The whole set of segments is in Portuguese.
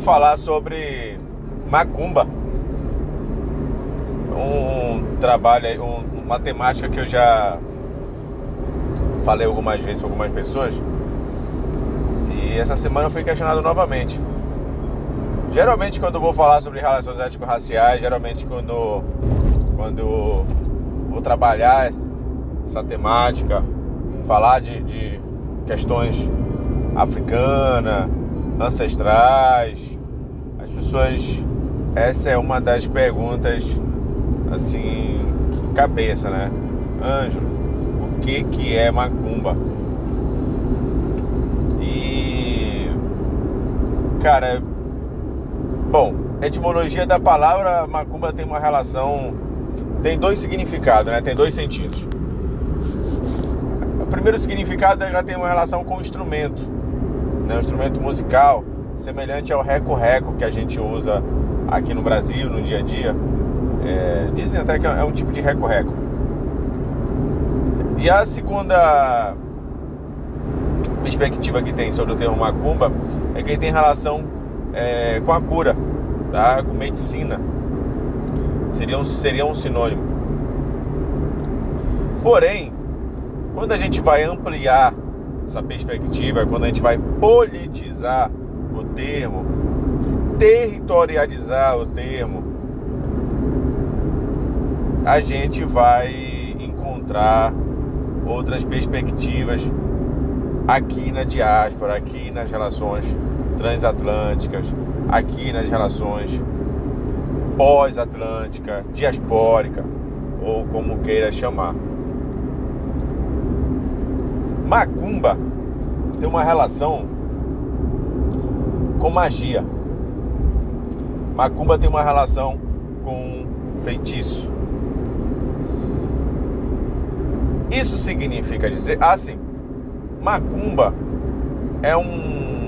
falar sobre macumba. Um trabalho, um, uma temática que eu já falei algumas vezes com algumas pessoas. E essa semana eu fui questionado novamente. Geralmente quando eu vou falar sobre relações ético-raciais, geralmente quando, quando vou trabalhar essa temática, falar de, de questões africanas, ancestrais, pessoas. Essa é uma das perguntas assim, cabeça, né? Ângelo, o que que é macumba? E cara, bom, etimologia da palavra macumba tem uma relação tem dois significados, né? Tem dois sentidos. O primeiro significado ela tem uma relação com o instrumento, né? O instrumento musical, semelhante ao reco-reco que a gente usa aqui no Brasil no dia a dia. É, dizem até que é um tipo de reco-reco. E a segunda perspectiva que tem sobre o termo macumba é que ele tem relação é, com a cura, tá? com medicina seria um, seria um sinônimo. Porém, quando a gente vai ampliar essa perspectiva, quando a gente vai politizar o termo, territorializar o termo, a gente vai encontrar outras perspectivas aqui na diáspora, aqui nas relações transatlânticas, aqui nas relações pós-atlântica, diaspórica, ou como queira chamar. Macumba tem uma relação com magia. Macumba tem uma relação com feitiço. Isso significa dizer, assim, macumba é um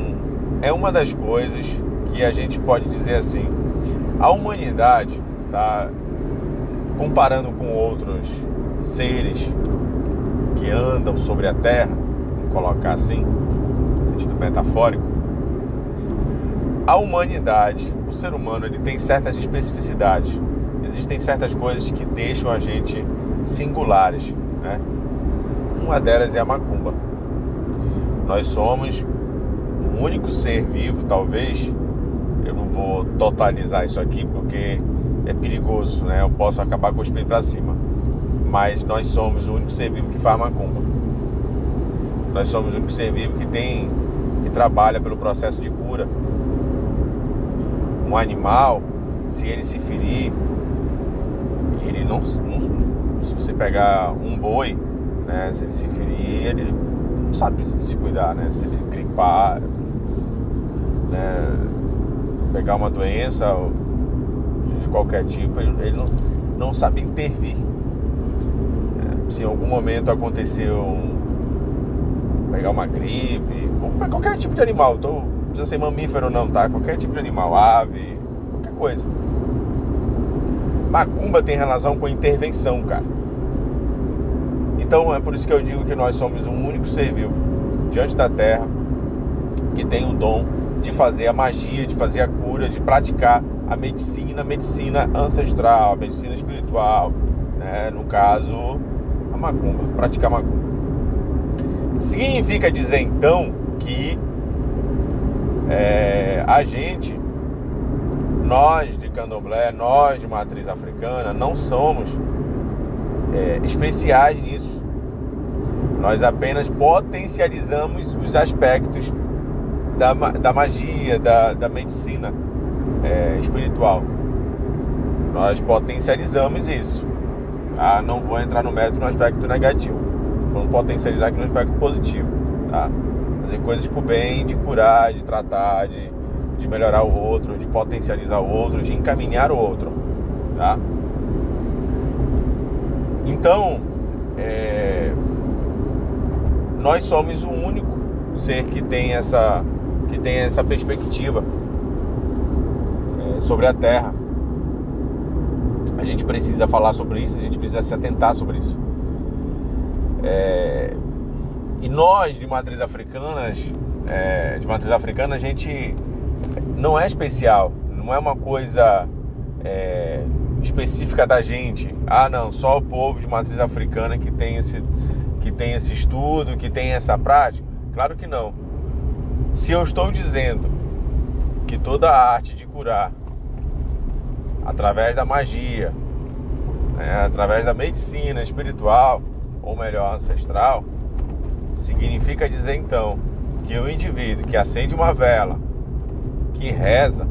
é uma das coisas que a gente pode dizer assim, a humanidade, tá, comparando com outros seres que andam sobre a Terra, vamos colocar assim, sentido metafórico, a humanidade, o ser humano, ele tem certas especificidades. Existem certas coisas que deixam a gente singulares, né? Uma delas é a macumba. Nós somos o único ser vivo, talvez, eu não vou totalizar isso aqui porque é perigoso, né? Eu posso acabar cuspindo para cima. Mas nós somos o único ser vivo que faz macumba. Nós somos o único ser vivo que tem que trabalha pelo processo de cura. Um animal, se ele se ferir, ele não, não se você pegar um boi, né, se ele se ferir, ele não sabe se cuidar, né? Se ele gripar, né, pegar uma doença de qualquer tipo, ele não, não sabe intervir. É, se em algum momento aconteceu um, pegar uma gripe, qualquer tipo de animal, não precisa ser mamífero não, tá? Qualquer tipo de animal, ave, qualquer coisa. Macumba tem relação com intervenção, cara. Então é por isso que eu digo que nós somos um único ser vivo diante da Terra que tem um dom de fazer a magia, de fazer a cura, de praticar a medicina, a medicina ancestral, a medicina espiritual, né? no caso, a macumba, praticar macumba. Significa dizer então que é, a gente, nós de candomblé, nós de matriz africana, não somos é, especiais nisso. Nós apenas potencializamos os aspectos da, da magia, da, da medicina é, espiritual. Nós potencializamos isso. Tá? Não vou entrar no mérito no aspecto negativo. Vamos potencializar aqui no aspecto positivo. Tá? Fazer coisas por bem, de curar, de tratar, de, de melhorar o outro, de potencializar o outro, de encaminhar o outro. Tá? Então, é, nós somos o único ser que tem essa que tem essa perspectiva é, sobre a Terra. A gente precisa falar sobre isso, a gente precisa se atentar sobre isso. É, e nós de matriz africanas, é, de matriz africana, a gente não é especial, não é uma coisa é, específica da gente. Ah, não, só o povo de matriz africana que tem esse, que tem esse estudo, que tem essa prática. Claro que não. Se eu estou dizendo que toda a arte de curar, através da magia, né, através da medicina espiritual, ou melhor, ancestral, significa dizer então que o indivíduo que acende uma vela, que reza,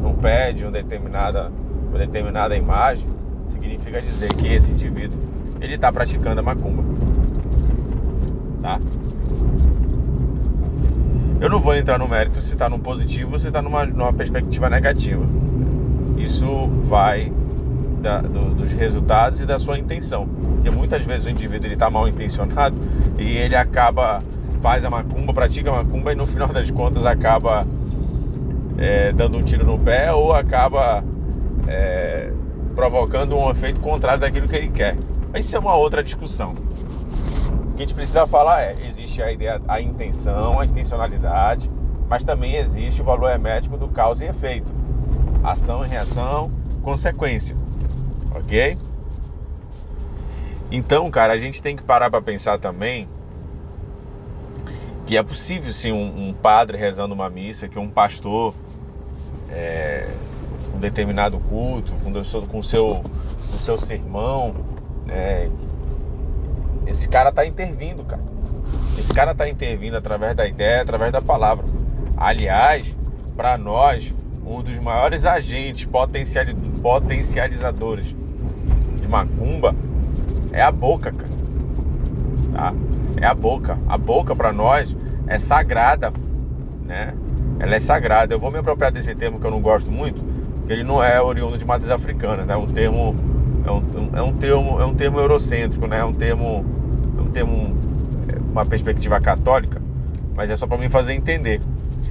não pede uma determinada, uma determinada imagem, significa dizer que esse indivíduo ele está praticando a macumba, tá? Eu não vou entrar no mérito se está no positivo ou se está numa, numa perspectiva negativa. Isso vai da, do, dos resultados e da sua intenção. Porque muitas vezes o indivíduo está mal intencionado e ele acaba, faz a macumba, pratica a macumba e no final das contas acaba é, dando um tiro no pé ou acaba é, provocando um efeito contrário daquilo que ele quer. Isso é uma outra discussão. O que a gente precisa falar é: existe a ideia, a intenção, a intencionalidade, mas também existe o valor hermético do causa e efeito, ação e reação, consequência, ok? Então, cara, a gente tem que parar para pensar também que é possível sim um, um, padre rezando uma missa, que um pastor é, um determinado culto, com o seu, com seu, com seu sermão, né, esse cara está intervindo, cara. Esse cara está intervindo através da ideia, através da palavra. Aliás, para nós, um dos maiores agentes potencializadores de macumba é a boca, cara. Tá? É a boca. A boca para nós é sagrada, né? Ela é sagrada. Eu vou me apropriar desse termo que eu não gosto muito, porque ele não é oriundo de matriz africana, né? É um termo é um, é um termo é um termo eurocêntrico, né? É um termo é um termo é, uma perspectiva católica, mas é só para me fazer entender.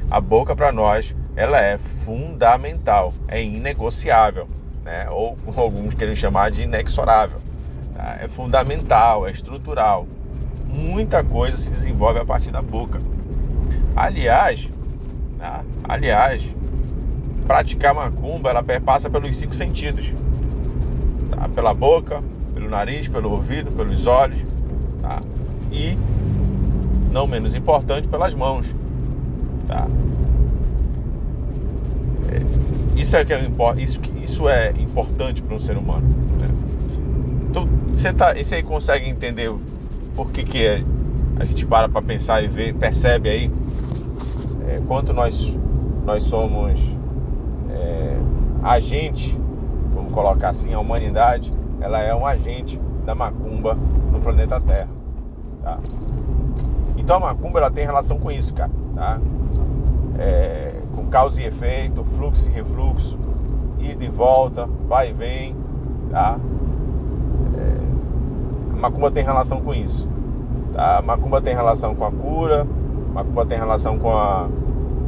A boca para nós ela é fundamental, é inegociável, né? Ou alguns querem chamar de inexorável. Tá? É fundamental, é estrutural. Muita coisa se desenvolve a partir da boca. Aliás, tá? aliás, praticar macumba ela perpassa pelos cinco sentidos tá? pela boca, pelo nariz, pelo ouvido, pelos olhos, tá? E, não menos importante, pelas mãos, tá? É, isso é que é isso, isso é importante para um ser humano. Então, você tá, você aí consegue entender por que que é, a gente para para pensar e ver, percebe aí é, quanto nós nós somos é, agente vamos colocar assim, a humanidade, ela é um agente da macumba no planeta Terra, tá? Então a macumba ela tem relação com isso, cara, tá? É, com causa e efeito, fluxo e refluxo, ida e volta, vai e vem, tá? Macumba tem relação com isso, tá? Macumba tem relação com a cura, macumba tem relação com a,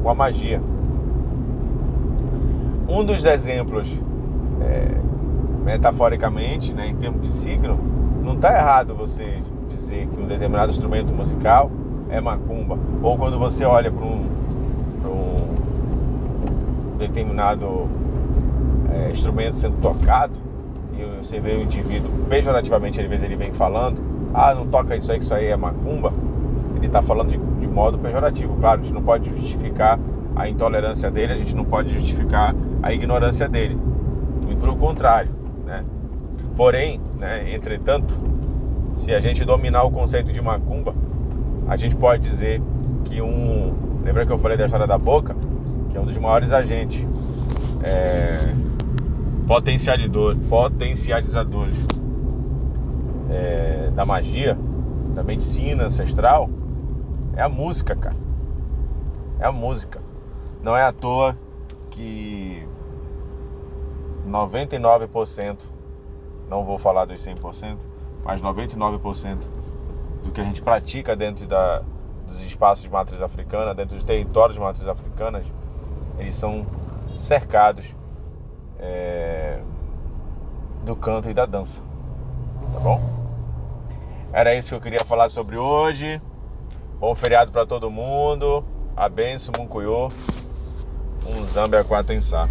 com a magia. Um dos exemplos é, metaforicamente, né, em termos de signo, não está errado você dizer que um determinado instrumento musical é macumba. Ou quando você olha para um, um, determinado é, instrumento sendo tocado você vê o indivíduo pejorativamente, às vezes ele vem falando, ah, não toca isso aí, que isso aí é macumba. Ele está falando de, de modo pejorativo. Claro, a gente não pode justificar a intolerância dele, a gente não pode justificar a ignorância dele muito pelo contrário, né? Porém, né, entretanto, se a gente dominar o conceito de macumba, a gente pode dizer que um. Lembra que eu falei da história da boca? Que é um dos maiores agentes é, potencializador, potencializadores é, da magia, da medicina ancestral, é a música, cara. É a música. Não é à toa que 99%, não vou falar dos 100%, mas 99% do que a gente pratica dentro da, dos espaços de matriz africana, dentro dos territórios de matriz africanas, eles são cercados é, do canto e da dança. Tá bom? Era isso que eu queria falar sobre hoje. Bom feriado para todo mundo. A benção, Muncuyo. Zambia Quatensá.